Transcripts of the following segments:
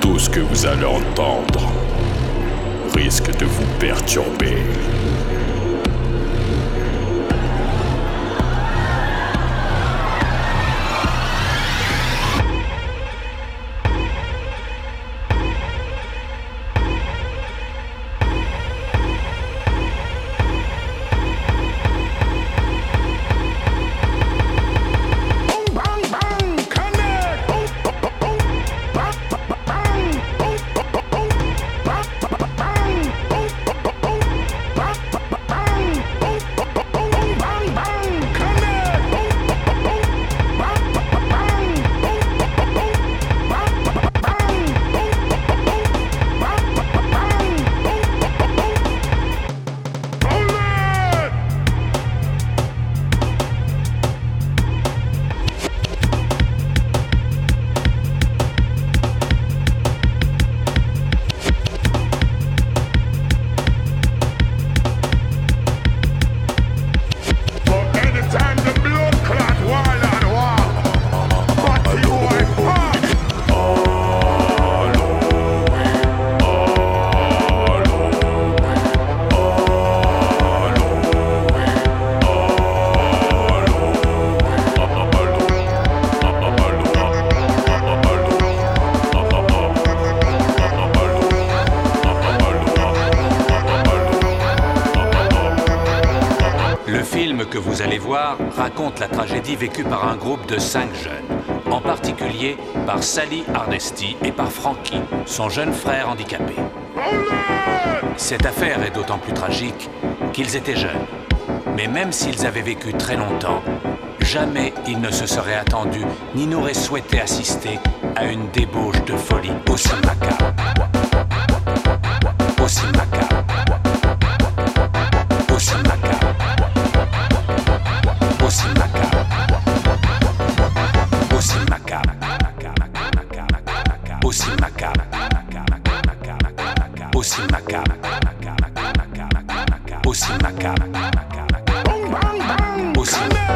Tout ce que vous allez entendre risque de vous perturber. Raconte la tragédie vécue par un groupe de cinq jeunes, en particulier par Sally Arnesti et par Frankie, son jeune frère handicapé. Cette affaire est d'autant plus tragique qu'ils étaient jeunes. Mais même s'ils avaient vécu très longtemps, jamais ils ne se seraient attendus ni n'auraient souhaité assister à une débauche de folie aussi macabre. Aussi macabre. Bang, bang, bang. Pussy.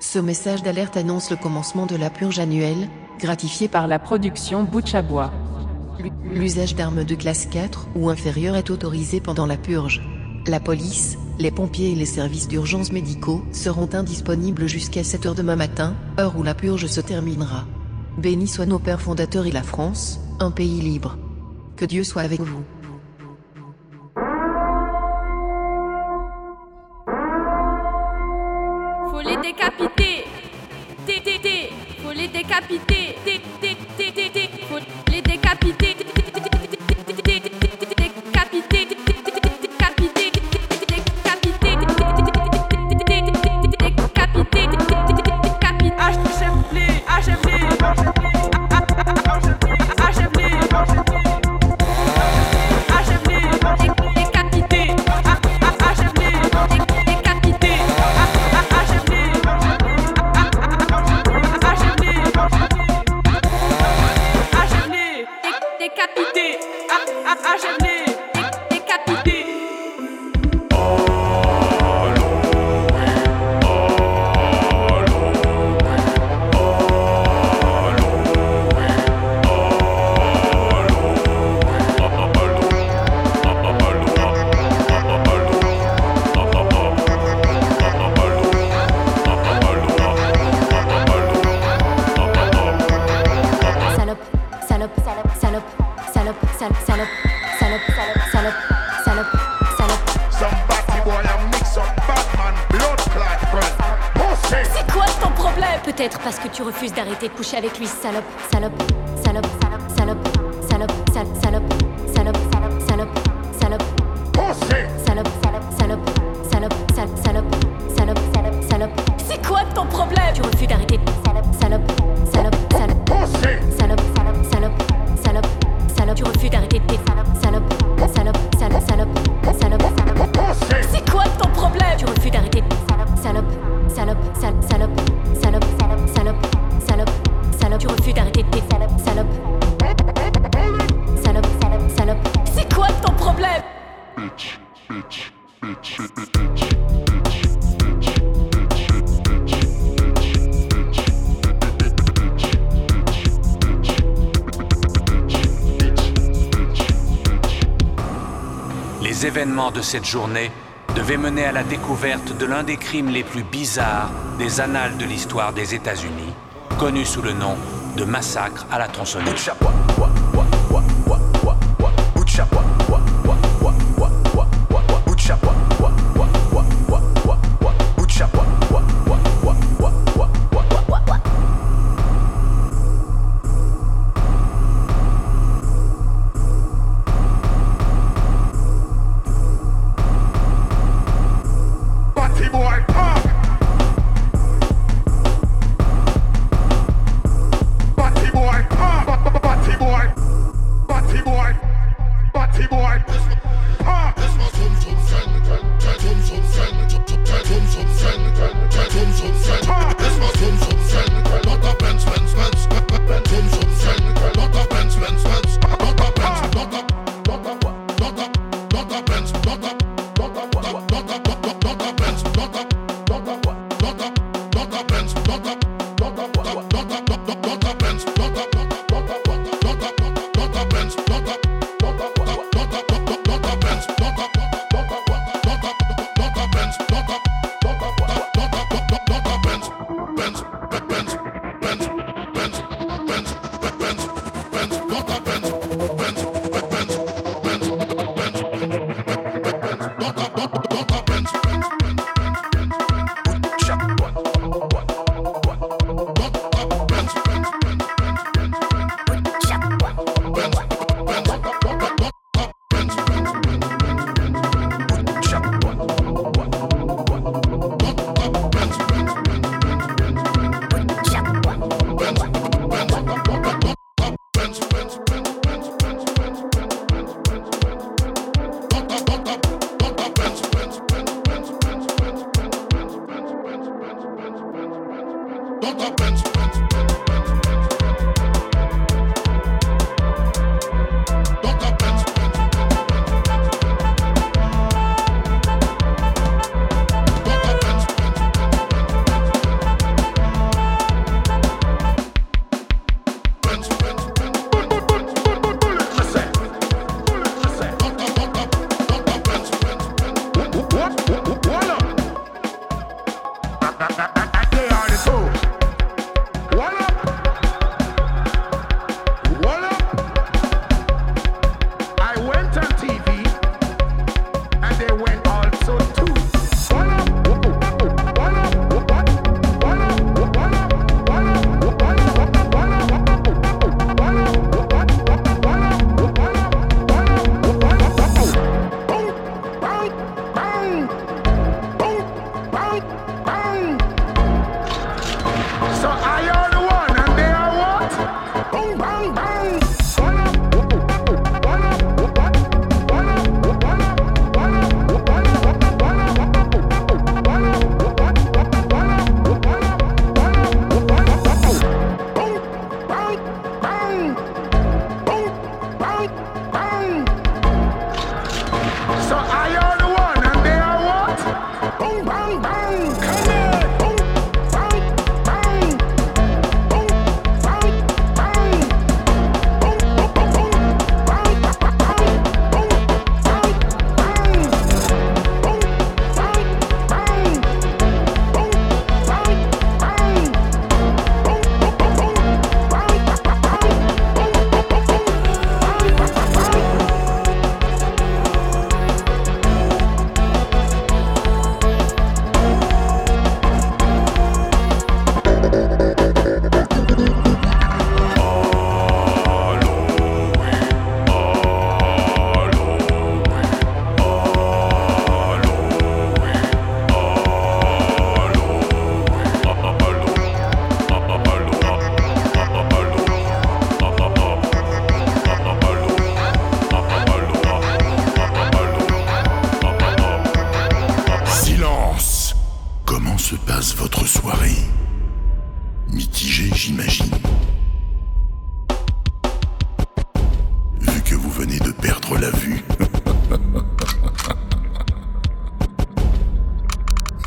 Ce message d'alerte annonce le commencement de la purge annuelle, gratifiée par la production bouche à bois. L'usage d'armes de classe 4 ou inférieure est autorisé pendant la purge. La police, les pompiers et les services d'urgence médicaux seront indisponibles jusqu'à 7h demain matin, heure où la purge se terminera. Béni soient nos pères fondateurs et la France, un pays libre. Que Dieu soit avec vous. Peut-être parce que tu refuses d'arrêter de coucher avec lui, salope, salope, salope, salope, salope, salope, salope, salope, salope, salope, salope. Salope, salope, salope, salope, salope, salope, salope, salope, salope. C'est quoi ton problème Tu refuses d'arrêter salope, salope, salope, salope. Salope, salope, salope, salope, salope. Tu refuses d'arrêter Les événements de cette journée devaient mener à la découverte de l'un des crimes les plus bizarres des annales de l'histoire des États-Unis, connu sous le nom de massacre à la tronçonneuse. friends.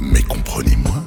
Mais comprenez-moi,